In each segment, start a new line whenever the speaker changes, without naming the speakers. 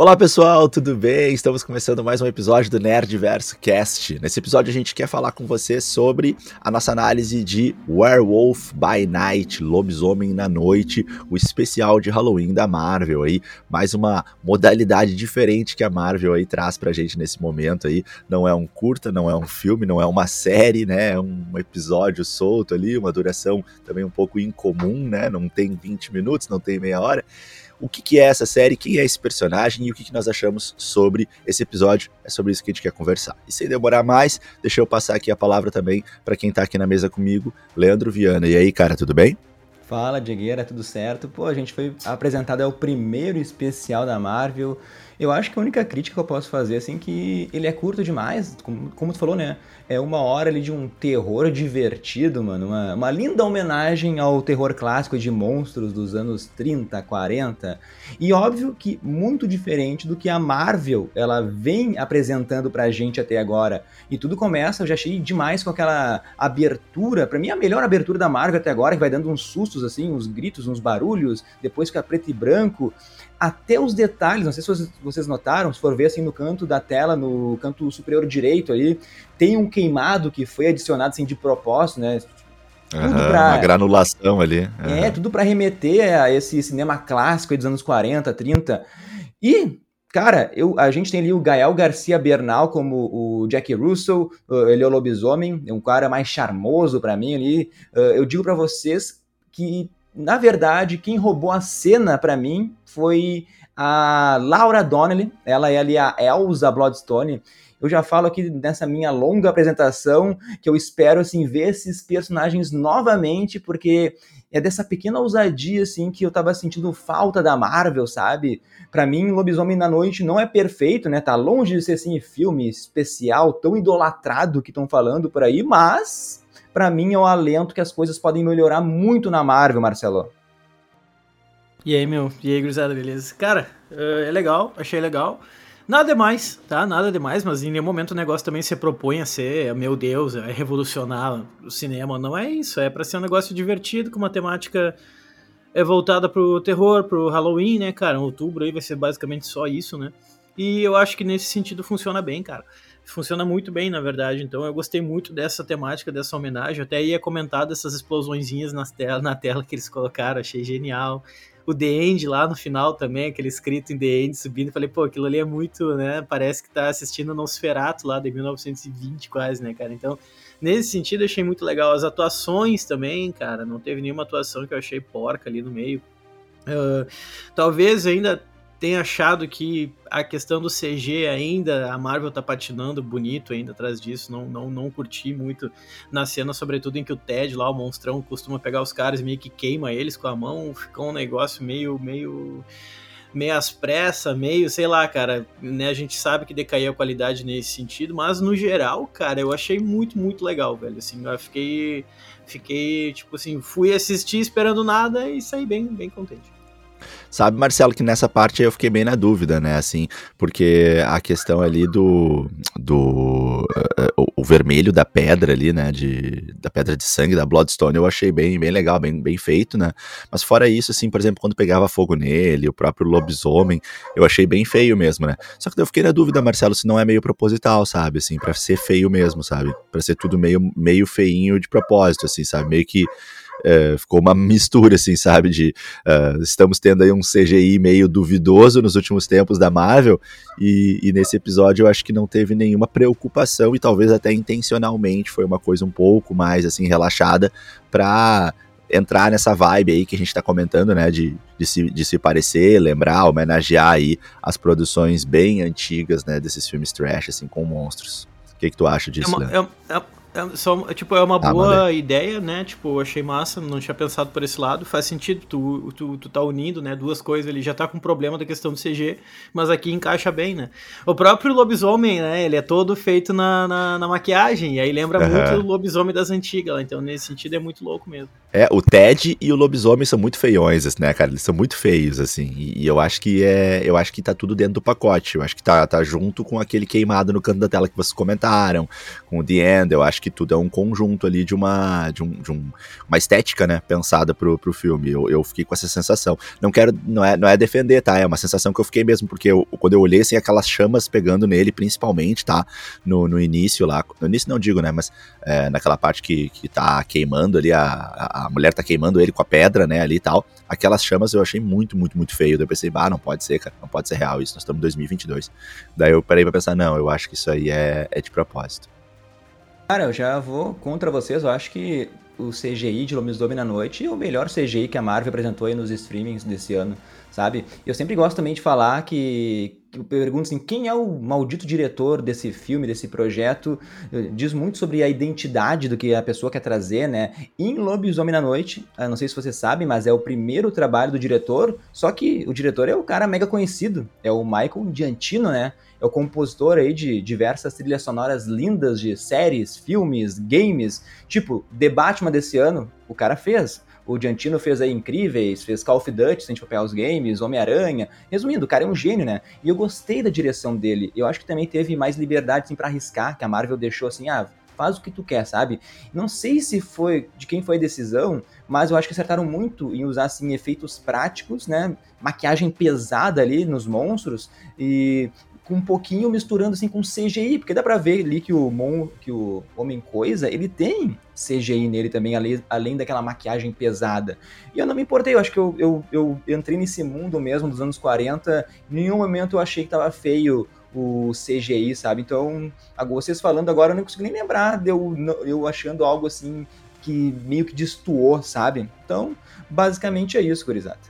Olá pessoal, tudo bem? Estamos começando mais um episódio do Nerdverso Cast. Nesse episódio a gente quer falar com você sobre a nossa análise de Werewolf by Night, Lobisomem na Noite, o especial de Halloween da Marvel aí, mais uma modalidade diferente que a Marvel aí traz pra gente nesse momento aí. Não é um curta, não é um filme, não é uma série, né? É um episódio solto ali, uma duração também um pouco incomum, né? Não tem 20 minutos, não tem meia hora o que, que é essa série, quem é esse personagem e o que, que nós achamos sobre esse episódio. É sobre isso que a gente quer conversar. E sem demorar mais, deixa eu passar aqui a palavra também para quem está aqui na mesa comigo, Leandro Viana. E aí, cara, tudo bem?
Fala, Diegueira, tudo certo? Pô, a gente foi apresentado, é o primeiro especial da Marvel. Eu acho que a única crítica que eu posso fazer, assim, que ele é curto demais, como, como tu falou, né? É uma hora ali de um terror divertido, mano. Uma, uma linda homenagem ao terror clássico de monstros dos anos 30, 40. E óbvio que muito diferente do que a Marvel, ela vem apresentando pra gente até agora. E tudo começa, eu já achei demais com aquela abertura, pra mim a melhor abertura da Marvel até agora, que vai dando uns sustos, assim, uns gritos, uns barulhos, depois fica preto e branco até os detalhes, não sei se vocês, notaram, se for ver assim no canto da tela, no canto superior direito ali, tem um queimado que foi adicionado assim de propósito, né?
Tudo uhum, pra, uma granulação ali.
Uhum. É, tudo para remeter a esse cinema clássico dos anos 40, 30. E, cara, eu, a gente tem ali o Gael Garcia Bernal como o Jack Russell, ele é o lobisomem, é um cara mais charmoso para mim ali. Eu digo para vocês que na verdade, quem roubou a cena para mim foi a Laura Donnelly. Ela é ali a Elsa Bloodstone. Eu já falo aqui nessa minha longa apresentação que eu espero assim ver esses personagens novamente, porque é dessa pequena ousadia assim que eu tava sentindo falta da Marvel, sabe? Para mim, Lobisomem na Noite não é perfeito, né? Tá longe de ser assim filme especial tão idolatrado que estão falando por aí, mas para mim é um alento que as coisas podem melhorar muito na Marvel, Marcelo.
E aí, meu? E aí, gurizada, beleza? Cara, eh, é legal, achei legal. Nada demais, tá? Nada demais, mas em nenhum momento o negócio também se propõe a ser, meu Deus, é revolucionar o cinema. Não é isso, é para ser um negócio divertido, com uma temática é voltada pro terror, pro Halloween, né, cara? Outubro aí vai ser basicamente só isso, né? E eu acho que nesse sentido funciona bem, cara funciona muito bem, na verdade. Então eu gostei muito dessa temática, dessa homenagem. até ia comentar dessas explosõezinhas nas tela, na tela que eles colocaram, achei genial. O The End lá no final também, aquele escrito em The End subindo, falei, pô, aquilo ali é muito, né? Parece que tá assistindo Nosferatu lá de 1920 quase, né, cara? Então, nesse sentido, eu achei muito legal. As atuações também, cara, não teve nenhuma atuação que eu achei porca ali no meio. Uh, talvez ainda tem achado que a questão do CG ainda, a Marvel tá patinando bonito ainda atrás disso, não, não, não curti muito na cena, sobretudo em que o Ted lá, o monstrão, costuma pegar os caras e meio que queima eles com a mão, fica um negócio meio, meio, meio às pressas, meio, sei lá, cara, né, a gente sabe que decaiu a qualidade nesse sentido, mas no geral, cara, eu achei muito, muito legal, velho, assim, eu fiquei, fiquei, tipo assim, fui assistir esperando nada e saí bem, bem contente.
Sabe, Marcelo, que nessa parte eu fiquei bem na dúvida, né? Assim, porque a questão ali do. do uh, o vermelho da pedra ali, né? De, da pedra de sangue, da Bloodstone, eu achei bem, bem legal, bem, bem feito, né? Mas fora isso, assim, por exemplo, quando pegava fogo nele, o próprio lobisomem, eu achei bem feio mesmo, né? Só que eu fiquei na dúvida, Marcelo, se não é meio proposital, sabe? Assim, pra ser feio mesmo, sabe? Pra ser tudo meio, meio feinho de propósito, assim, sabe? Meio que é, ficou uma mistura, assim, sabe? De uh, estamos tendo aí um CGI meio duvidoso nos últimos tempos da Marvel, e, e, nesse episódio eu acho que não teve nenhuma preocupação, e talvez até intencionalmente foi uma coisa um pouco mais assim relaxada para entrar nessa vibe aí que a gente está comentando, né, de, de, se, de se parecer, lembrar, homenagear aí as produções bem antigas, né, desses filmes trash, assim, com monstros. O que, que tu acha disso,
é uma, é, é, é, só, tipo, é uma ah, boa ideia, né? Tipo, eu achei massa, não tinha pensado por esse lado. Faz sentido, tu, tu, tu tá unindo, né? Duas coisas, ele já tá com problema da questão do CG, mas aqui encaixa bem, né? O próprio lobisomem, né? Ele é todo feito na, na, na maquiagem, e aí lembra uhum. muito o lobisomem das antigas, então nesse sentido é muito louco mesmo.
É, o Ted e o lobisomem são muito feiões, né, cara? Eles são muito feios, assim, e, e eu acho que é. Eu acho que tá tudo dentro do pacote. Eu acho que tá, tá junto com aquele queimado no canto da tela que vocês comentaram, com o The End, eu acho acho que tudo é um conjunto ali de uma, de um, de um, uma estética, né, pensada pro, pro filme. Eu, eu fiquei com essa sensação. Não quero, não é, não é defender, tá? É uma sensação que eu fiquei mesmo, porque eu, quando eu olhei, assim, aquelas chamas pegando nele, principalmente, tá? No, no início lá, no início não digo, né, mas é, naquela parte que, que tá queimando ali, a, a, mulher tá queimando ele com a pedra, né, ali e tal. Aquelas chamas eu achei muito, muito, muito feio. Daí eu pensei, ah, não pode ser, cara, não pode ser real isso, nós estamos em 2022. Daí eu parei pra pensar, não, eu acho que isso aí é, é de propósito.
Cara, eu já vou contra vocês. Eu acho que o CGI de Lobisomem na Noite é o melhor CGI que a Marvel apresentou aí nos streamings desse ano, sabe? Eu sempre gosto também de falar que, eu pergunto assim, quem é o maldito diretor desse filme, desse projeto? Diz muito sobre a identidade do que a pessoa quer trazer, né? Em Lobisomem na Noite, não sei se vocês sabem, mas é o primeiro trabalho do diretor, só que o diretor é o cara mega conhecido, é o Michael Giantino, né? É o compositor aí de diversas trilhas sonoras lindas de séries, filmes, games, tipo, The Batman desse ano, o cara fez. O Giantino fez aí Incríveis, fez Call of Duty, sem papel os games, Homem-Aranha. Resumindo, o cara é um gênio, né? E eu gostei da direção dele. Eu acho que também teve mais liberdade assim, para arriscar, que a Marvel deixou assim, ah, faz o que tu quer, sabe? Não sei se foi de quem foi a decisão, mas eu acho que acertaram muito em usar assim efeitos práticos, né? Maquiagem pesada ali nos monstros e com um pouquinho misturando assim com CGI, porque dá pra ver ali que o, Mon, que o Homem Coisa, ele tem CGI nele também, além, além daquela maquiagem pesada. E eu não me importei, eu acho que eu, eu, eu entrei nesse mundo mesmo dos anos 40, em nenhum momento eu achei que tava feio o CGI, sabe? Então, vocês falando agora, eu não consigo nem lembrar de eu, eu achando algo assim que meio que destoou, sabe? Então, basicamente é isso, gurizada.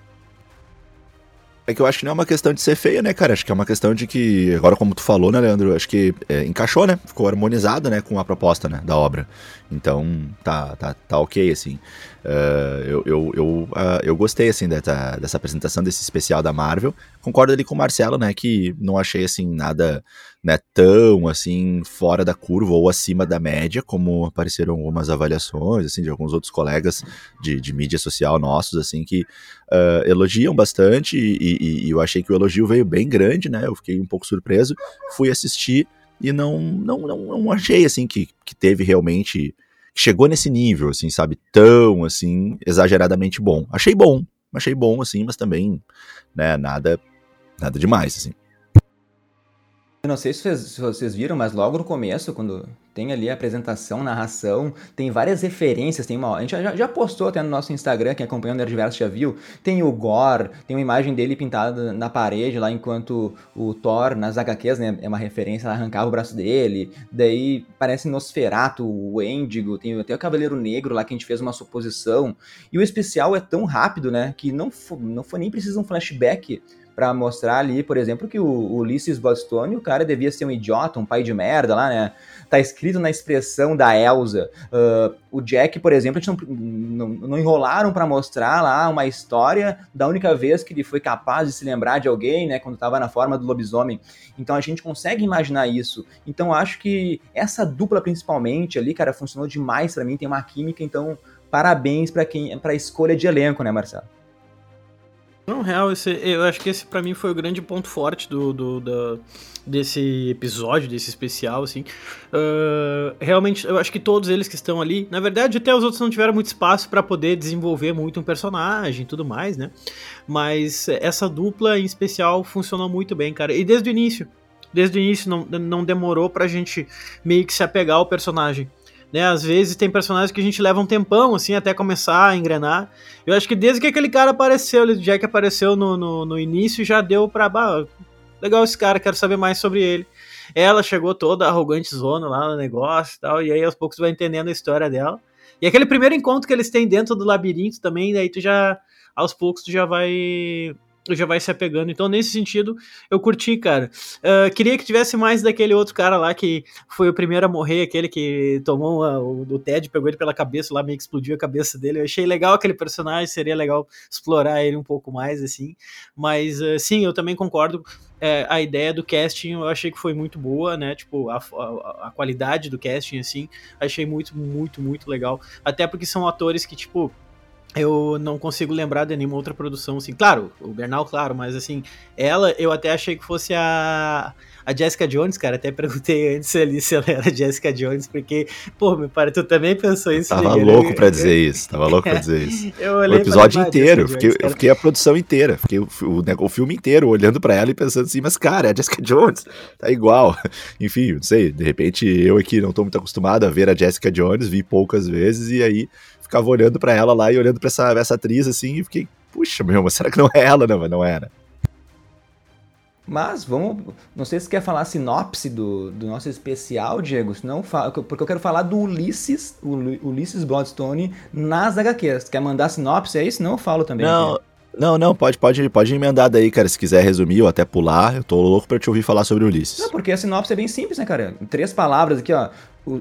É que eu acho que não é uma questão de ser feia, né, cara? Acho que é uma questão de que, agora como tu falou, né, Leandro? Acho que é, encaixou, né? Ficou harmonizado, né, com a proposta, né, da obra. Então, tá, tá, tá ok, assim. Uh, eu, eu, eu, uh, eu gostei, assim, dessa, dessa apresentação desse especial da Marvel. Concordo ali com o Marcelo, né, que não achei, assim, nada né, tão assim fora da curva ou acima da média, como apareceram algumas avaliações assim de alguns outros colegas de, de mídia social nossos assim que uh, elogiam bastante e, e, e, eu achei que o elogio veio bem grande, né? Eu fiquei um pouco surpreso, fui assistir e não não, não, não achei assim que, que teve realmente chegou nesse nível assim, sabe, tão assim exageradamente bom. Achei bom, achei bom assim, mas também, né, nada nada demais assim.
Eu não sei se vocês, se vocês, viram, mas logo no começo, quando tem ali a apresentação, narração, tem várias referências, tem uma, a gente já, já postou até no nosso Instagram, quem acompanha o Nerdverso já viu, tem o Gore, tem uma imagem dele pintada na parede lá, enquanto o Thor, nas HQs, né, é uma referência, ela arrancava o braço dele, daí parece Nosferatu, o Endigo, tem até o Cavaleiro Negro lá que a gente fez uma suposição, e o especial é tão rápido, né, que não, não foi nem preciso um flashback para mostrar ali, por exemplo, que o, Ulysses Bastoni, o cara devia ser um idiota, um pai de merda lá, né? Tá escrito na expressão da Elsa. Uh, o Jack, por exemplo, a gente não, não, não enrolaram para mostrar lá uma história da única vez que ele foi capaz de se lembrar de alguém, né? Quando tava na forma do lobisomem. Então a gente consegue imaginar isso. Então acho que essa dupla principalmente ali, cara, funcionou demais para mim, tem uma química, então parabéns para quem para a escolha de elenco, né, Marcelo?
Não, real, esse, eu acho que esse para mim foi o grande ponto forte do, do, do, desse episódio, desse especial, assim. Uh, realmente, eu acho que todos eles que estão ali, na verdade, até os outros não tiveram muito espaço para poder desenvolver muito um personagem e tudo mais, né? Mas essa dupla em especial funcionou muito bem, cara. E desde o início, desde o início não, não demorou pra gente meio que se apegar ao personagem né? Às vezes tem personagens que a gente leva um tempão, assim, até começar a engrenar. Eu acho que desde que aquele cara apareceu, o Jack apareceu no, no, no início, já deu pra. Bah, legal esse cara, quero saber mais sobre ele. Ela chegou toda arrogante zona lá no negócio e tal, e aí aos poucos vai entendendo a história dela. E aquele primeiro encontro que eles têm dentro do labirinto também, daí tu já, aos poucos, tu já vai já vai se apegando. Então, nesse sentido, eu curti, cara. Uh, queria que tivesse mais daquele outro cara lá que foi o primeiro a morrer, aquele que tomou uma, o, o Ted, pegou ele pela cabeça lá, meio que explodiu a cabeça dele. Eu achei legal aquele personagem, seria legal explorar ele um pouco mais, assim. Mas, uh, sim, eu também concordo. É, a ideia do casting eu achei que foi muito boa, né? Tipo, a, a, a qualidade do casting, assim, achei muito, muito, muito legal. Até porque são atores que, tipo, eu não consigo lembrar de nenhuma outra produção, assim. Claro, o Bernal, claro, mas assim, ela eu até achei que fosse a, a Jessica Jones, cara. Até perguntei antes ali se ela era Jessica Jones, porque, pô, meu pai, tu também pensou isso,
Tava louco pra dizer isso, tava louco pra dizer isso. o episódio inteiro, fiquei, eu fiquei a produção inteira, fiquei o, o, o filme inteiro olhando pra ela e pensando assim, mas cara, é a Jessica Jones, tá igual. Enfim, não sei, de repente eu aqui não tô muito acostumado a ver a Jessica Jones, vi poucas vezes e aí ficava olhando para ela lá e olhando para essa, essa atriz assim e fiquei, puxa, meu, mas será que não é ela? Não, não era.
Mas vamos. Não sei se quer falar a sinopse do, do nosso especial, Diego. Senão, porque eu quero falar do Ulisses, o Ulisses Bloodstone nas HQs. Quer mandar a sinopse aí? Senão eu falo também.
Não, aqui. não, não, pode, pode, pode emendar daí, cara. Se quiser resumir ou até pular, eu tô louco pra te ouvir falar sobre o Ulisses.
Não, porque a sinopse é bem simples, né, cara? Em três palavras aqui, ó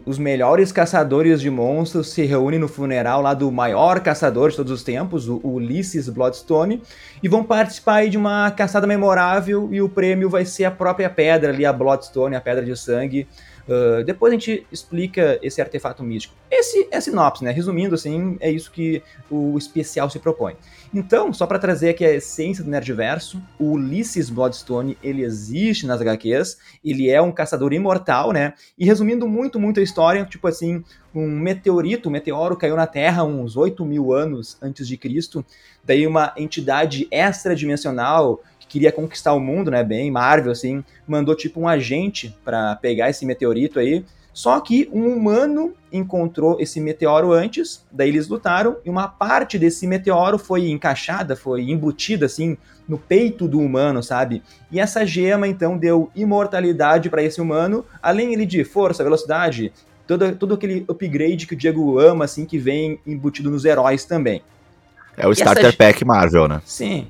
os melhores caçadores de monstros se reúnem no funeral lá do maior caçador de todos os tempos, o Ulysses Bloodstone, e vão participar de uma caçada memorável e o prêmio vai ser a própria pedra ali, a Bloodstone, a pedra de sangue. Uh, depois a gente explica esse artefato místico. Esse é a sinopse, né? Resumindo, assim, é isso que o especial se propõe. Então, só para trazer aqui a essência do Nerdverso, o Ulysses Bloodstone, ele existe nas HQs, ele é um caçador imortal, né? E resumindo muito, muito a história, tipo assim, um meteorito, um meteoro caiu na Terra uns 8 mil anos antes de Cristo, daí uma entidade extradimensional queria conquistar o mundo, né, bem Marvel, assim, mandou tipo um agente para pegar esse meteorito aí, só que um humano encontrou esse meteoro antes, daí eles lutaram e uma parte desse meteoro foi encaixada, foi embutida assim no peito do humano, sabe? E essa gema então deu imortalidade para esse humano, além ele de força, velocidade, todo, todo aquele upgrade que o Diego ama assim que vem embutido nos heróis também.
É o e starter essa... pack Marvel, né?
Sim.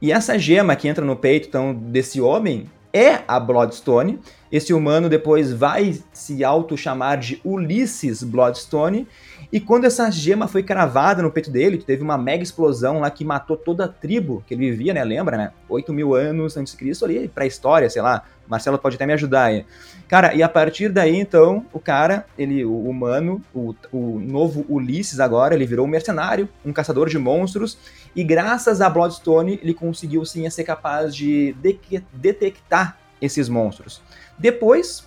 E essa gema que entra no peito então desse homem é a Bloodstone. Esse humano depois vai se auto-chamar de Ulysses Bloodstone. E quando essa gema foi cravada no peito dele, teve uma mega explosão lá que matou toda a tribo que ele vivia, né? Lembra, né? 8 mil anos antes de Cristo ali, pra história, sei lá. Marcelo pode até me ajudar aí. Cara, e a partir daí, então, o cara, ele, o humano, o, o novo Ulisses agora, ele virou um mercenário, um caçador de monstros, e graças a Bloodstone, ele conseguiu sim ser capaz de, de detectar esses monstros. Depois,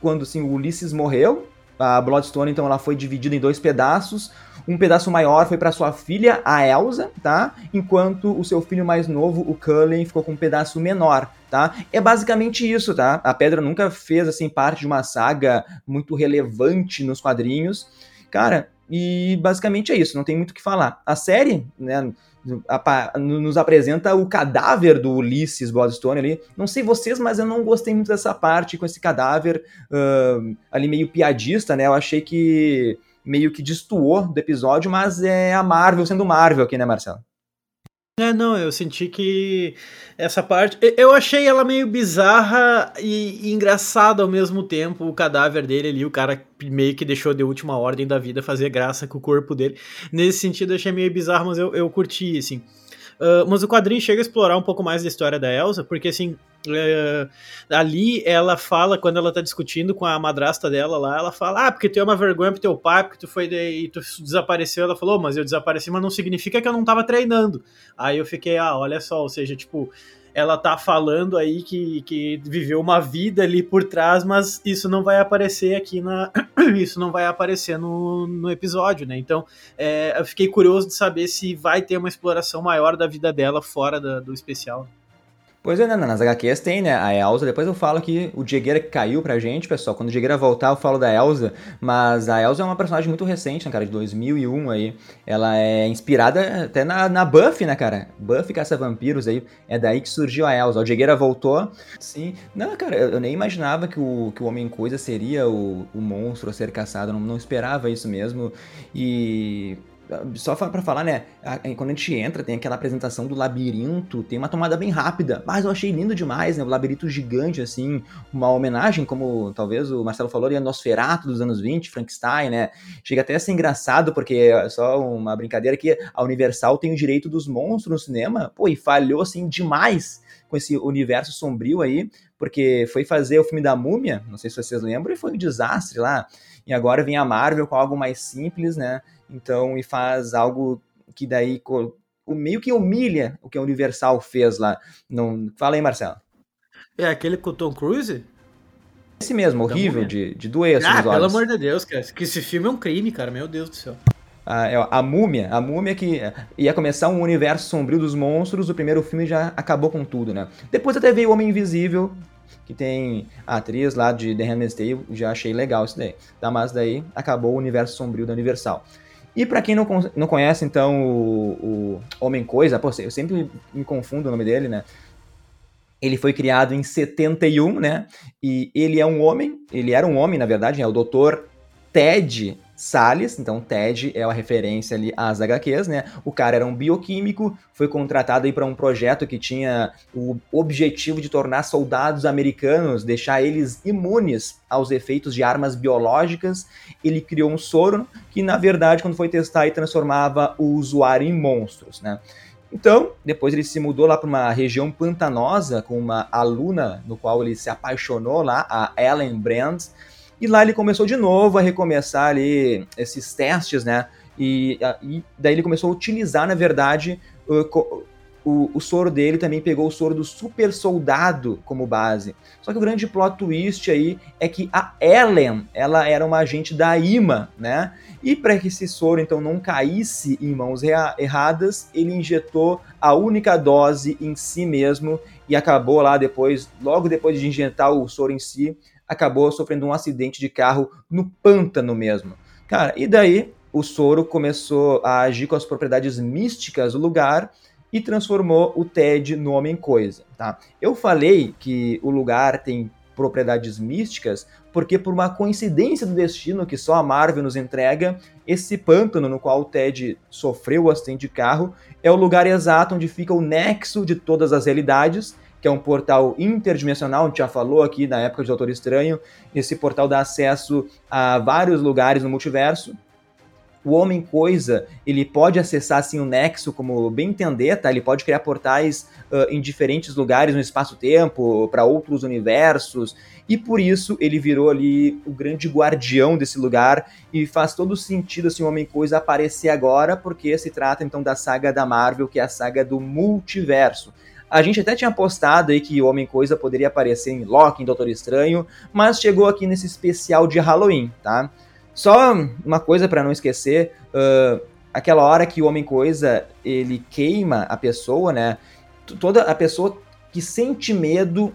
quando assim, o Ulisses morreu, a Bloodstone, então, ela foi dividida em dois pedaços. Um pedaço maior foi para sua filha, a Elsa, tá? Enquanto o seu filho mais novo, o Cullen, ficou com um pedaço menor, tá? É basicamente isso, tá? A Pedra nunca fez, assim, parte de uma saga muito relevante nos quadrinhos. Cara, e basicamente é isso, não tem muito o que falar. A série, né, nos apresenta o cadáver do Ulisses Bloodstone ali. Não sei vocês, mas eu não gostei muito dessa parte com esse cadáver uh, ali meio piadista, né? Eu achei que meio que destoou do episódio, mas é a Marvel sendo Marvel aqui, né, Marcelo?
É, não, eu senti que essa parte. Eu achei ela meio bizarra e, e engraçada ao mesmo tempo, o cadáver dele ali, o cara meio que deixou de última ordem da vida fazer graça com o corpo dele. Nesse sentido, eu achei meio bizarro, mas eu, eu curti, assim. Uh, mas o quadrinho chega a explorar um pouco mais da história da Elsa, porque assim, uh, ali ela fala, quando ela tá discutindo com a madrasta dela lá, ela fala, ah, porque tu é uma vergonha pro teu pai, porque tu foi de, e tu desapareceu. Ela falou, oh, mas eu desapareci, mas não significa que eu não tava treinando. Aí eu fiquei, ah, olha só, ou seja, tipo, ela tá falando aí que, que viveu uma vida ali por trás, mas isso não vai aparecer aqui na. isso não vai aparecer no, no episódio, né? Então é, eu fiquei curioso de saber se vai ter uma exploração maior da vida dela fora da, do especial.
Pois é, né, nas HQs tem, né, a Elsa, depois eu falo que o Diegueira caiu pra gente, pessoal, quando o Diegueira voltar eu falo da Elsa, mas a Elsa é uma personagem muito recente, né, cara, de 2001 aí, ela é inspirada até na, na Buffy, né, cara, Buffy caça-vampiros aí, é daí que surgiu a Elsa, o Diegueira voltou, sim, não, cara, eu, nem imaginava que o, que o Homem-Coisa seria o, o monstro a ser caçado, não, não esperava isso mesmo, e só para falar, né? Quando a gente entra, tem aquela apresentação do labirinto, tem uma tomada bem rápida, mas eu achei lindo demais, né? O labirinto gigante, assim, uma homenagem, como talvez o Marcelo falou, a Nosferatu dos anos 20, Frankenstein, né? Chega até a ser engraçado, porque é só uma brincadeira que a Universal tem o direito dos monstros no cinema, pô, e falhou, assim, demais com esse universo sombrio aí, porque foi fazer o filme da Múmia, não sei se vocês lembram, e foi um desastre lá. E agora vem a Marvel com algo mais simples, né? Então, e faz algo que daí o meio que humilha o que a Universal fez lá. Não, fala aí, Marcelo.
É aquele com o Tom Cruise?
Esse mesmo, horrível, de, de assim,
Ah, pelo amor de Deus, cara. Que esse filme é um crime, cara. Meu Deus do céu.
A, é, a múmia, a múmia que ia começar um universo sombrio dos monstros, o primeiro filme já acabou com tudo, né? Depois até veio o Homem Invisível, que tem a atriz lá de The Handmaid's Tale, já achei legal isso daí. Tá, mas daí acabou o universo sombrio da Universal. E para quem não, não conhece, então, o, o Homem-Coisa, pô, eu sempre me confundo o nome dele, né? Ele foi criado em 71, né? E ele é um homem, ele era um homem, na verdade, é o Dr. Ted Salles, então Ted é a referência ali às HQs, né? O cara era um bioquímico, foi contratado aí para um projeto que tinha o objetivo de tornar soldados americanos, deixar eles imunes aos efeitos de armas biológicas. Ele criou um soro que, na verdade, quando foi testar, e transformava o usuário em monstros, né? Então, depois ele se mudou lá para uma região pantanosa com uma aluna no qual ele se apaixonou lá, a Ellen Brand e lá ele começou de novo a recomeçar ali esses testes, né? E, e daí ele começou a utilizar, na verdade, o, o, o, soro dele também pegou o soro do super soldado como base. Só que o grande plot twist aí é que a Ellen, ela era uma agente da IMA, né? E para que esse soro então não caísse em mãos erradas, ele injetou a única dose em si mesmo e acabou lá depois, logo depois de injetar o soro em si, acabou sofrendo um acidente de carro no pântano mesmo. Cara, e daí o soro começou a agir com as propriedades místicas do lugar e transformou o Ted no Homem-Coisa, tá? Eu falei que o lugar tem propriedades místicas porque por uma coincidência do destino que só a Marvel nos entrega, esse pântano no qual o Ted sofreu o acidente de carro é o lugar exato onde fica o nexo de todas as realidades que é um portal interdimensional, a gente já falou aqui na época de Doutor Estranho. Esse portal dá acesso a vários lugares no multiverso. O Homem Coisa, ele pode acessar assim o Nexo como bem entender, tá? Ele pode criar portais uh, em diferentes lugares no espaço-tempo, para outros universos, e por isso ele virou ali o grande guardião desse lugar e faz todo sentido assim o Homem Coisa aparecer agora, porque se trata então da saga da Marvel, que é a saga do multiverso. A gente até tinha postado aí que o Homem-Coisa poderia aparecer em Loki, em Doutor Estranho, mas chegou aqui nesse especial de Halloween, tá? Só uma coisa para não esquecer, uh, aquela hora que o Homem-Coisa, ele queima a pessoa, né? Toda a pessoa que sente medo,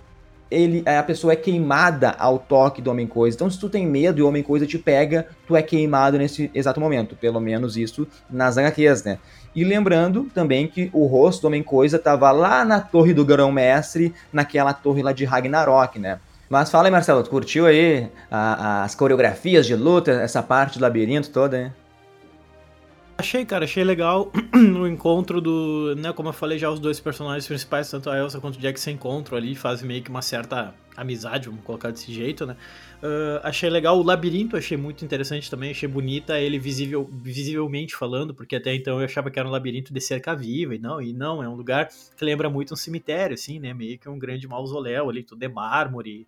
ele, a pessoa é queimada ao toque do Homem-Coisa. Então, se tu tem medo e o Homem-Coisa te pega, tu é queimado nesse exato momento. Pelo menos isso nas HQs, né? E lembrando também que o rosto do Homem-Coisa estava lá na torre do Grão-Mestre, naquela torre lá de Ragnarok, né? Mas fala aí, Marcelo, tu curtiu aí a, as coreografias de luta, essa parte do labirinto toda, hein?
Achei, cara, achei legal o encontro do, né, como eu falei já, os dois personagens principais, tanto a Elsa quanto o Jack se encontram ali, fazem meio que uma certa amizade, vamos colocar desse jeito, né? Uh, achei legal o labirinto, achei muito interessante também, achei bonita ele visível, visivelmente falando, porque até então eu achava que era um labirinto de cerca viva, e não, e não, é um lugar que lembra muito um cemitério, assim, né? Meio que um grande mausoléu ali, tudo é mármore.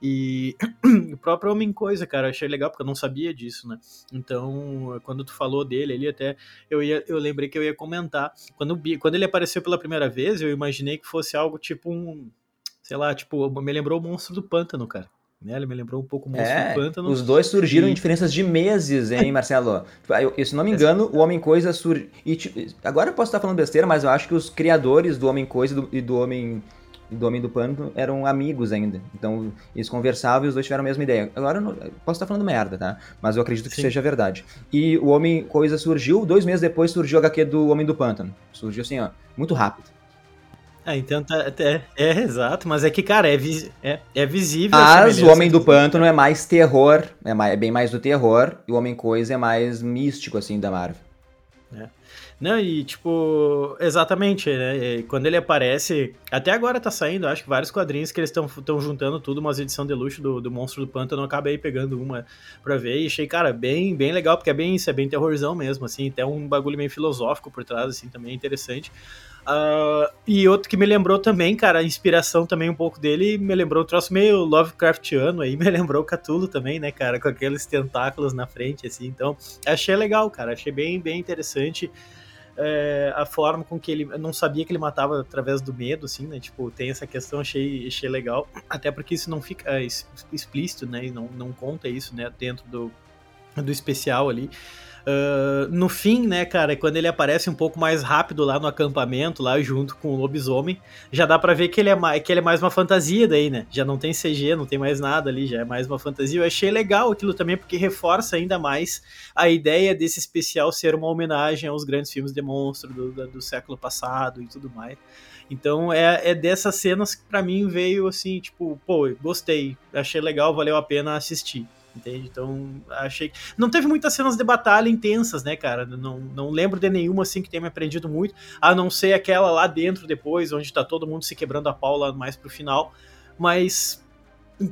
E o próprio Homem Coisa, cara, achei legal porque eu não sabia disso, né? Então, quando tu falou dele ali, até eu, ia, eu lembrei que eu ia comentar. Quando, quando ele apareceu pela primeira vez, eu imaginei que fosse algo tipo um sei lá, tipo, me lembrou o Monstro do Pântano, cara. Né? Ele me lembrou um pouco o Monstro é, do Pântano.
Os dois surgiram e... em diferenças de meses, hein, Marcelo? eu, se não me engano, o Homem-Coisa sur... Agora eu posso estar falando besteira, mas eu acho que os criadores do Homem-Coisa e do Homem e do Homem do Pântano eram amigos ainda. Então, eles conversavam e os dois tiveram a mesma ideia. Agora, eu não, eu posso estar falando merda, tá? Mas eu acredito que Sim. seja verdade. E o Homem Coisa surgiu, dois meses depois surgiu o HQ do Homem do Pântano. Surgiu assim, ó, muito rápido.
É, então tá, é, é, exato, mas é que, cara, é, vis, é, é visível.
Mas o Homem do Pântano é mais terror, é, mais, é bem mais do terror, e o Homem Coisa é mais místico, assim, da Marvel.
É. Não, e tipo, exatamente, né? Quando ele aparece, até agora tá saindo, acho que vários quadrinhos que eles estão juntando tudo, umas edição de luxo do, do Monstro do Pântano, eu acabei pegando uma pra ver e achei, cara, bem, bem legal, porque é bem isso, é bem terrorzão mesmo, assim, tem um bagulho meio filosófico por trás, assim, também interessante. Uh, e outro que me lembrou também, cara, a inspiração também um pouco dele, me lembrou um troço meio Lovecraftiano aí, me lembrou o Cthulhu também, né, cara, com aqueles tentáculos na frente, assim, então achei legal, cara, achei bem, bem interessante. é, a forma com que ele não sabia que ele matava através do medo, assim, né? Tipo, tem essa questão, achei, achei legal. Até porque isso não fica explícito, né? E não, não conta isso, né? Dentro do, do especial ali. Uh, no fim, né, cara, quando ele aparece um pouco mais rápido lá no acampamento, lá junto com o lobisomem, já dá para ver que ele, é mais, que ele é mais uma fantasia daí, né? Já não tem CG, não tem mais nada ali, já é mais uma fantasia. Eu achei legal aquilo também, porque reforça ainda mais a ideia desse especial ser uma homenagem aos grandes filmes de monstro do, do, do século passado e tudo mais. Então é, é dessas cenas que para mim veio assim, tipo, pô, gostei, achei legal, valeu a pena assistir entende? Então, achei que. Não teve muitas cenas de batalha intensas, né, cara? Não, não lembro de nenhuma assim que tenha me aprendido muito, a não ser aquela lá dentro depois, onde tá todo mundo se quebrando a pau lá mais pro final. Mas.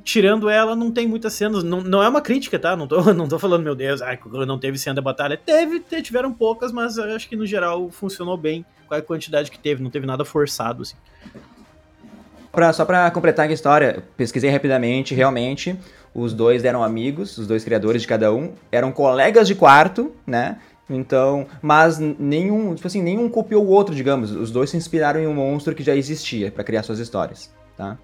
Tirando ela, não tem muitas cenas. Não, não é uma crítica, tá? Não tô, não tô falando, meu Deus, ai, não teve cena de batalha. Teve, tiveram poucas, mas acho que no geral funcionou bem com a quantidade que teve. Não teve nada forçado, assim.
Pra, só pra completar a história, pesquisei rapidamente, realmente os dois eram amigos, os dois criadores de cada um, eram colegas de quarto, né? Então, mas nenhum, tipo assim, nenhum copiou o outro, digamos. Os dois se inspiraram em um monstro que já existia para criar suas histórias, tá?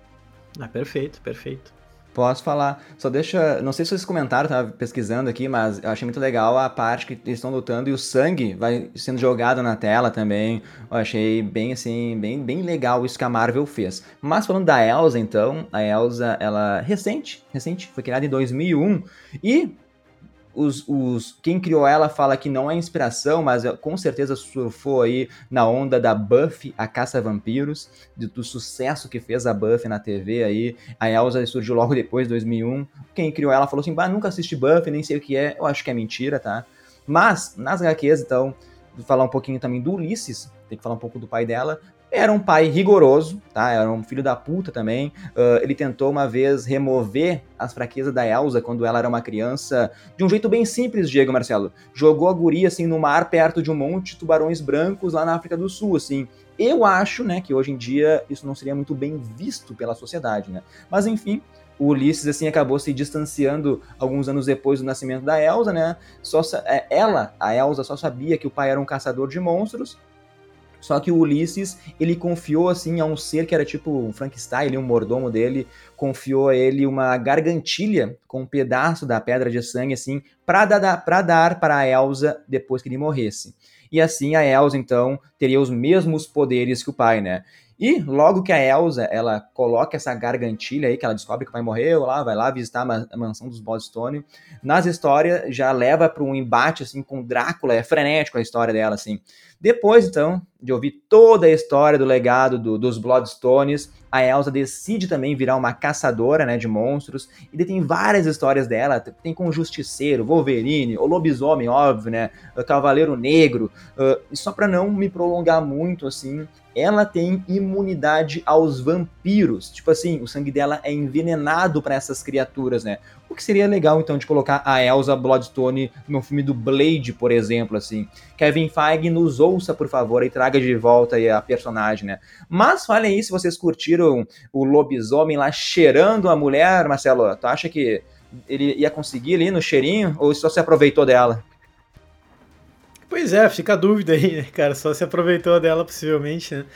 Ah, perfeito, perfeito.
Posso falar. Só deixa. Não sei se vocês comentaram, tava pesquisando aqui, mas eu achei muito legal a parte que eles estão lutando e o sangue vai sendo jogado na tela também. Eu achei bem assim, bem, bem legal isso que a Marvel fez. Mas falando da Elsa, então, a Elsa, ela recente, recente, foi criada em 2001 e os, os, quem criou ela fala que não é inspiração, mas com certeza surfou aí na onda da Buffy, a Caça Vampiros, do, do sucesso que fez a Buffy na TV aí. A Elsa surgiu logo depois, 2001. Quem criou ela falou assim, bah, nunca assisti Buffy, nem sei o que é. Eu acho que é mentira, tá? Mas, nas HQs, então, falar um pouquinho também do Ulisses, tem que falar um pouco do pai dela. Era um pai rigoroso, tá? Era um filho da puta também. Uh, ele tentou uma vez remover as fraquezas da Elsa quando ela era uma criança, de um jeito bem simples, Diego Marcelo. Jogou a guria assim no mar perto de um monte de tubarões brancos lá na África do Sul, assim. Eu acho, né, que hoje em dia isso não seria muito bem visto pela sociedade, né? Mas enfim, o Ulisses assim acabou se distanciando alguns anos depois do nascimento da Elsa, né? Só é, ela, a Elsa, só sabia que o pai era um caçador de monstros só que o Ulisses, ele confiou assim a um ser que era tipo um Frankenstein, um mordomo dele, confiou a ele uma gargantilha com um pedaço da pedra de sangue assim, para dar para dar para a Elsa depois que ele morresse. E assim a Elsa então teria os mesmos poderes que o pai, né? E logo que a Elsa, ela coloca essa gargantilha aí, que ela descobre que o pai morreu, lá, vai lá visitar a mansão dos Bloodstone, nas histórias já leva para um embate assim com Drácula, é frenético a história dela assim. Depois, então, de ouvir toda a história do legado do, dos Bloodstones, a Elsa decide também virar uma caçadora né, de monstros. E tem várias histórias dela. Tem com o Justiceiro, Wolverine, o Lobisomem, óbvio, né? O Cavaleiro Negro. Uh, e só para não me prolongar muito, assim, ela tem imunidade aos vampiros. Tipo assim, o sangue dela é envenenado para essas criaturas, né? O que seria legal, então, de colocar a Elsa Bloodstone no filme do Blade, por exemplo, assim. Kevin Feige nos ouça, por favor, e traga de volta a personagem, né? Mas falem aí se vocês curtiram o lobisomem lá cheirando a mulher, Marcelo. Tu acha que ele ia conseguir ali no cheirinho ou só se aproveitou dela?
Pois é, fica a dúvida aí, né, cara? Só se aproveitou dela, possivelmente, né?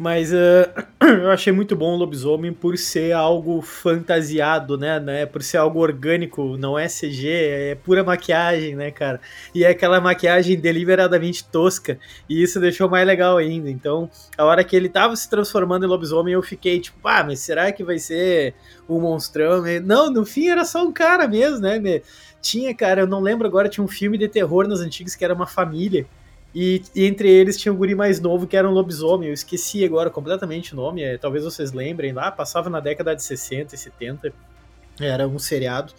Mas uh, eu achei muito bom o lobisomem por ser algo fantasiado, né, né? Por ser algo orgânico, não é CG, é pura maquiagem, né, cara? E é aquela maquiagem deliberadamente tosca, e isso deixou mais legal ainda. Então, a hora que ele tava se transformando em lobisomem, eu fiquei tipo, ah, mas será que vai ser um monstrão? Não, no fim era só um cara mesmo, né? Tinha, cara, eu não lembro agora, tinha um filme de terror nas antigas que era uma família e, e, entre eles tinha um guri mais novo que era um lobisomem. Eu esqueci agora completamente o nome, é, talvez vocês lembrem lá, passava na década de 60 e 70. Era um seriado.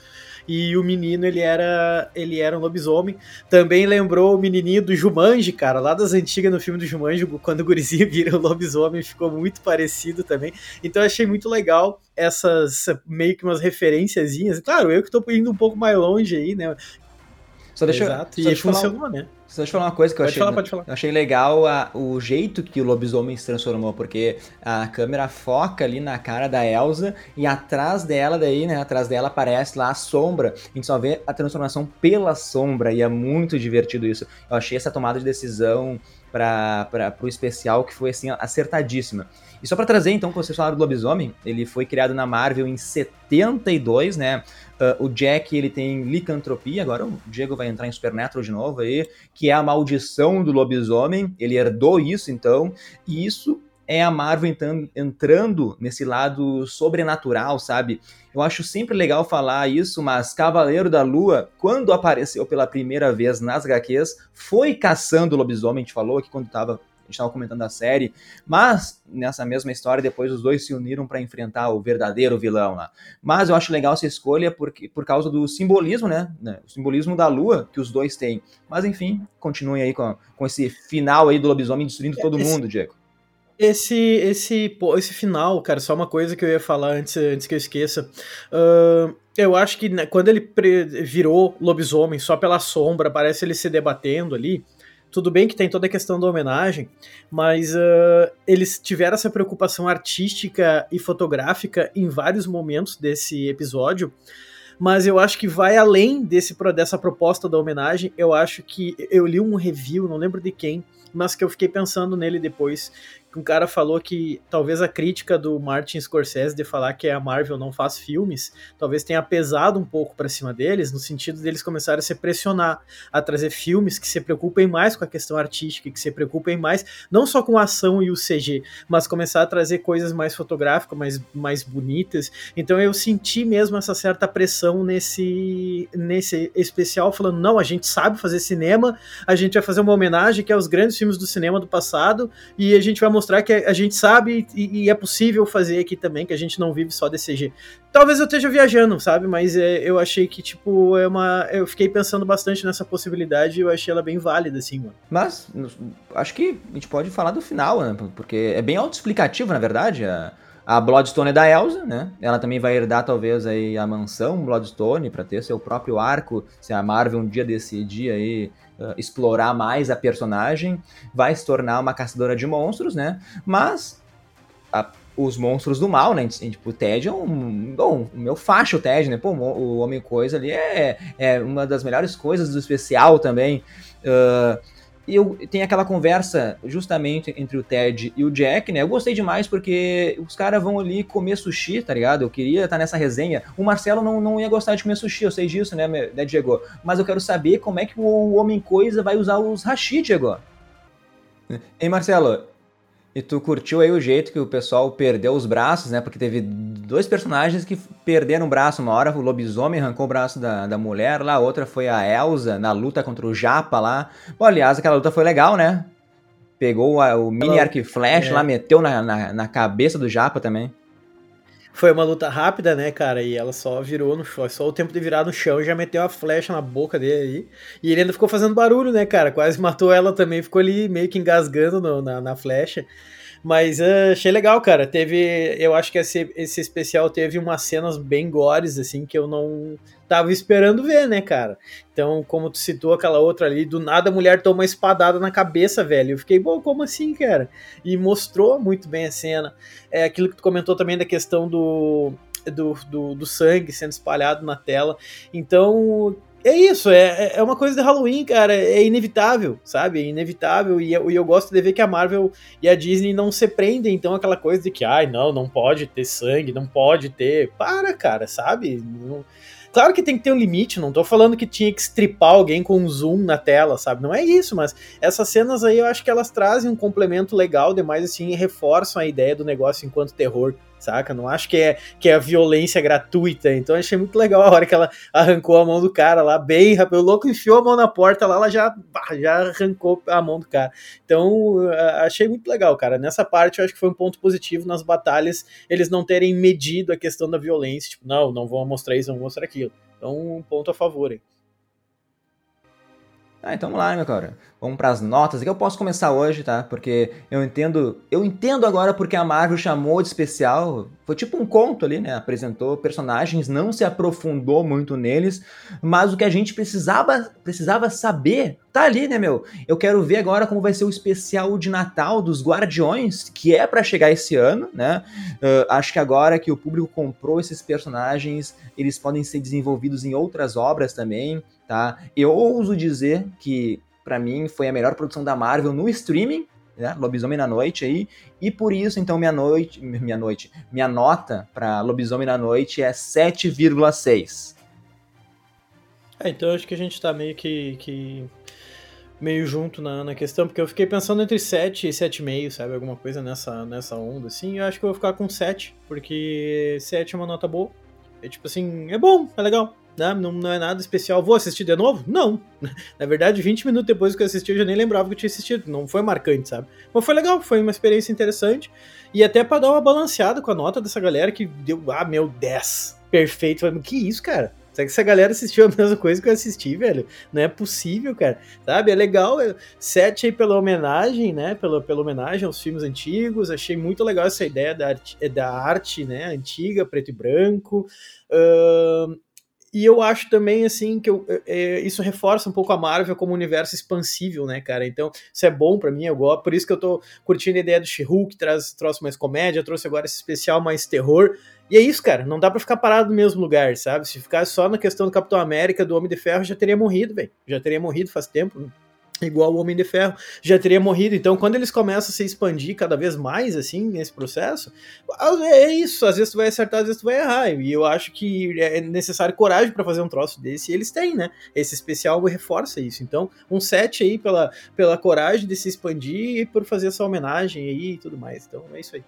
E o menino, ele era ele era um lobisomem. Também lembrou o menininho do Jumanji, cara, lá das antigas no filme do Jumanji, quando o gurizinho vira lobisomem, ficou muito parecido também. Então eu achei muito legal essas meio que umas referenciazinhas. Claro, eu que tô indo um pouco mais longe aí, né?
Só deixa,
Exato,
só
e
deixa eu falar-
funcionou, né?
Só deixa eu falar uma coisa que eu
Pode
achei,
falar, pode falar.
eu achei legal a- o jeito que o lobisomem se transformou, porque a câmera foca ali na cara da Elsa e atrás dela, daí, né, atrás dela aparece lá a sombra. A gente só vê a transformação pela sombra e é muito divertido isso. Eu achei essa tomada de decisão para o especial que foi assim acertadíssima. E só pra trazer então, quando vocês falaram do lobisomem, ele foi criado na Marvel em 72, né? Ah, o Jack, ele tem licantropia, agora o Diego vai entrar em Supernatural de novo aí, que é a maldição do lobisomem, ele herdou isso então, e isso é a Marvel entrando, nesse lado sobrenatural, sabe? Eu acho sempre legal falar isso, mas Cavaleiro da Lua, quando apareceu pela primeira vez nas HQs, foi caçando o lobisomem, a gente falou aqui quando tava, a gente estava comentando a série, mas nessa mesma história, depois os dois se uniram para enfrentar o verdadeiro vilão lá. Mas eu acho legal essa escolha porque, por causa do simbolismo, né? né, O simbolismo da lua que os dois têm. Mas enfim, continuem aí com, com esse final aí do lobisomem destruindo todo
Esse-
mundo, Diego.
Esse, esse, pô, esse final, cara, só uma coisa que eu ia falar antes, antes que eu esqueça. Ahn, eu acho que né, quando ele virou lobisomem só pela sombra, parece ele se debatendo ali. Tudo bem que tem toda a questão da homenagem, mas ah, eles tiveram essa preocupação artística e fotográfica em vários momentos desse episódio. Mas eu acho que vai além desse, dessa proposta da homenagem. Eu acho que eu li um review, não lembro de quem, mas que eu fiquei pensando nele depois um cara falou que talvez a crítica do Martin Scorsese de falar que a Marvel não faz filmes, talvez tenha pesado um pouco pra cima deles, no sentido deles começarem a se pressionar a trazer filmes que se preocupem mais com a questão artística, que se preocupem mais não só com a ação e o CG, mas começar a trazer coisas mais fotográficas, mais, mais bonitas. Então eu senti mesmo essa certa pressão nesse nesse especial falando, não, a gente sabe fazer cinema, a gente vai fazer uma homenagem que é aos grandes filmes do cinema do passado e a gente vai mostrar que a gente sabe e, e é possível fazer aqui também, que a gente não vive só de CG. Talvez eu esteja viajando, sabe? Mas é, eu achei que, tipo, é uma. Eu fiquei pensando bastante nessa possibilidade e eu achei ela bem válida, assim, mano.
Mas acho que a gente pode falar do final, né? Porque é bem autoexplicativo, na verdade. A, a Bloodstone é da Elsa, né? Ela também vai herdar talvez aí a mansão Bloodstone para ter seu próprio arco, se a Marvel um dia decidir aí uh, explorar mais a personagem, vai se tornar uma caçadora de monstros, né? Mas a- os monstros do mal, né? Tipo, o Ted é um. Bom, o meu facho, o Ted, né? Pô, o Homem-Coisa ali é, é uma das melhores coisas do especial também. Uh, e eu, tem aquela conversa justamente entre o Ted e o Jack, né? Eu gostei demais porque os caras vão ali comer sushi, tá ligado? Eu queria estar nessa resenha. O Marcelo não, não ia gostar de comer sushi, eu sei disso, né, né, Diego? Mas eu quero saber como é que o Homem-Coisa vai usar os hashi, Diego. Hein, Marcelo? E tu curtiu aí o jeito que o pessoal perdeu os braços, né? Porque teve dois personagens que perderam o braço. Uma hora o lobisomem arrancou o braço da, da mulher lá, a outra foi a Elsa na luta contra o Japa lá. Bom, aliás, aquela luta foi legal, né? Pegou a- o mini e flash
é.
lá, meteu na, na, na cabeça do Japa também.
Foi uma luta rápida, né, cara? E ela só virou no chão, só o tempo de virar no chão já meteu a flecha na boca dele aí. E ele ainda ficou fazendo barulho, né, cara? Quase matou ela também, ficou ali meio que engasgando no- na, na flecha. Mas eh, achei legal, cara. Teve. Eu acho que esse, esse especial teve umas cenas bem gores, assim, que eu não tava esperando ver, né, cara? Então, como tu citou aquela outra ali, do nada a mulher toma uma espadada na cabeça, velho. Eu fiquei, bom, como assim, cara? E mostrou muito bem a cena. É aquilo que tu comentou também da questão do, do, do, do sangue sendo espalhado na tela. Então, é isso, é, é uma coisa de Halloween, cara, é inevitável, sabe? É inevitável, e eu, e eu gosto de ver que a Marvel e a Disney não se prendem, então, aquela coisa de que, ai, não, não pode ter sangue, não pode ter. Para, cara, sabe? Não- Claro que tem que ter um limite, não tô falando que tinha que stripar alguém com um zoom na tela, sabe? Não é isso, mas essas cenas aí eu acho que elas trazem um complemento legal demais, assim, e reforçam a ideia do negócio enquanto terror, saca? Não acho que é, que é a violência gratuita. Então achei muito legal a hora que ela arrancou a mão do cara lá, bem rápido. O louco enfiou a mão na porta lá, ela já, já arrancou a mão do cara. Então achei muito legal, cara. Nessa parte eu acho que foi um ponto positivo nas batalhas, eles não terem medido a questão da violência. Tipo, não, não vão mostrar isso, não vão mostrar aquilo. Então, um ponto a favor aí.
Ah, então vamos lá, meu cara. Vamos para as notas. Aqui eu posso começar hoje, tá? Porque eu entendo, eu entendo agora porque a Marvel chamou de especial. Foi tipo um conto ali, né? Apresentou personagens, não se aprofundou muito neles, mas o que a gente precisava, precisava saber tá ali, né, meu? Eu quero ver agora como vai ser o especial de Natal dos Guardiões, que é para chegar esse ano, né? Uh, acho que agora que o público comprou esses personagens, eles podem ser desenvolvidos em outras obras também, tá? Eu ouso dizer que para mim foi a melhor produção da Marvel no streaming, né? Lobisomem na Noite aí, e por isso então minha noite, minha noite, minha nota para Lobisomem na Noite é 7,6.
É, então acho que a gente tá meio que, que meio junto na, na questão, porque eu fiquei pensando entre 7 e 7,5, sabe? Alguma coisa nessa, nessa onda, assim. Eu acho que eu vou ficar com 7, porque 7 é uma nota boa. É tipo assim, é bom, é legal. Né? Não, não é nada especial. Vou assistir de novo? Não. Na verdade, 20 minutos depois que eu assisti, eu já nem lembrava que eu tinha assistido. Não foi marcante, sabe? Mas foi legal, foi uma experiência interessante. E até para dar uma balanceada com a nota dessa galera que deu, ah, meu, 10. Perfeito. Que isso, cara? Será que essa galera assistiu a mesma coisa que eu assisti, velho? Não é possível, cara. Sabe? É legal. É, sete aí pela homenagem, né? Pela, pela homenagem aos filmes antigos. Achei muito legal essa ideia da arte, da arte né? Antiga, preto e branco. Uh, e eu acho também, assim, que eu, é, isso reforça um pouco a Marvel como universo expansível, né, cara? Então, isso é bom para mim, eu. Por isso que eu tô curtindo a ideia do She-Hulk, traz, trouxe mais comédia, trouxe agora esse especial mais terror. E é isso, cara. Não dá para ficar parado no mesmo lugar, sabe? Se ficar só na questão do Capitão América, do Homem de Ferro, já teria morrido, velho. Já teria morrido faz tempo igual o Homem de Ferro, já teria morrido. Então, quando eles começam a se expandir cada vez mais, assim, nesse processo, é isso. Às vezes tu vai acertar, às vezes tu vai errar. E eu acho que é necessário coragem para fazer um troço desse, e eles têm, né? Esse especial reforça isso. Então, um set aí pela, pela coragem de se expandir e por fazer essa homenagem aí e tudo mais. Então, é isso aí.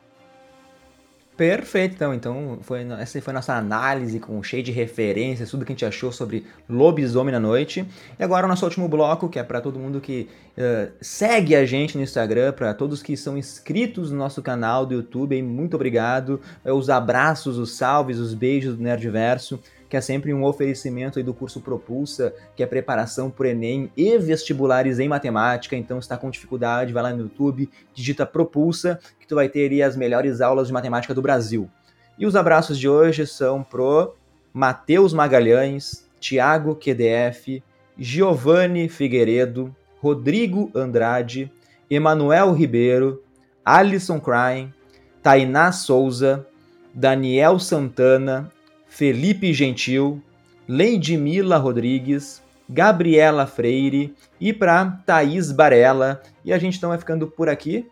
Perfeito, então. Então, foi, essa foi nossa análise com cheio de referências, tudo que a gente achou sobre Lobisomem na Noite. E agora o nosso último bloco, que é para todo mundo que uh, segue a gente no Instagram, para todos que são inscritos no nosso canal do YouTube, muito obrigado. Os abraços, os salves, os beijos do Nerdverso que é sempre um oferecimento do curso Propulsa, que é preparação para Enem e vestibulares em matemática. Então, está com dificuldade, vai lá no YouTube, digita Propulsa, que tu vai ter as melhores aulas de matemática do Brasil. E os abraços de hoje são pro Matheus Magalhães, Tiago QDF, Giovanni Figueiredo, Rodrigo Andrade, Emanuel Ribeiro, Alisson Crime, Tainá Souza, Daniel Santana, Felipe Gentil, Leidmila Rodrigues, Gabriela Freire e para Thaís Barella. E a gente então vai ficando por aqui.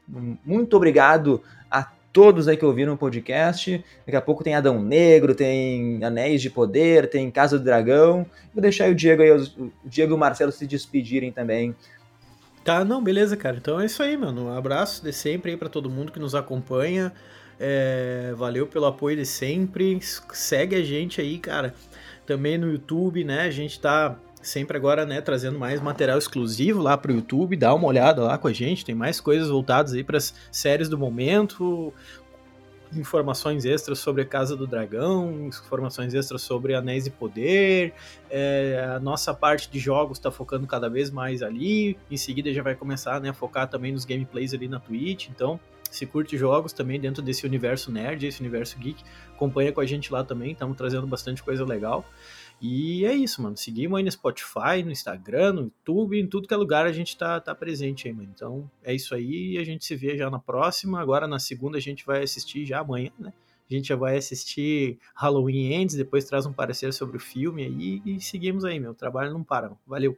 Muito obrigado a todos aí que ouviram o podcast. Daqui a pouco tem Adão Negro, tem Anéis de Poder, tem Casa do Dragão. Vou deixar o Diego aí, o Diego e o Marcelo se despedirem também.
Tá, não, beleza, cara. Então é isso aí, mano. Um abraço de sempre aí para todo mundo que nos acompanha. É, valeu pelo apoio de sempre. Segue a gente aí, cara. Também no YouTube, né? A gente tá sempre agora, né, trazendo mais material exclusivo lá pro YouTube. Dá uma olhada lá com a gente. Tem mais coisas voltadas aí para séries do momento. Informações extras sobre a Casa do Dragão, informações extras sobre Anéis de Poder. É, a nossa parte de jogos está focando cada vez mais ali. Em seguida já vai começar né, a focar também nos gameplays ali na Twitch. Então, se curte jogos também dentro desse universo nerd, esse universo geek, acompanha com a gente lá também, estamos trazendo bastante coisa legal. E é isso, mano. Seguimos aí no Spotify, no Instagram, no YouTube, em tudo que é lugar a gente tá, tá presente aí, mano. Então é isso aí e a gente se vê já na próxima. Agora na segunda a gente vai assistir já amanhã, né? A gente já vai assistir Halloween Ends, depois traz um parecer sobre o filme aí e seguimos aí, meu. O trabalho não para. Valeu!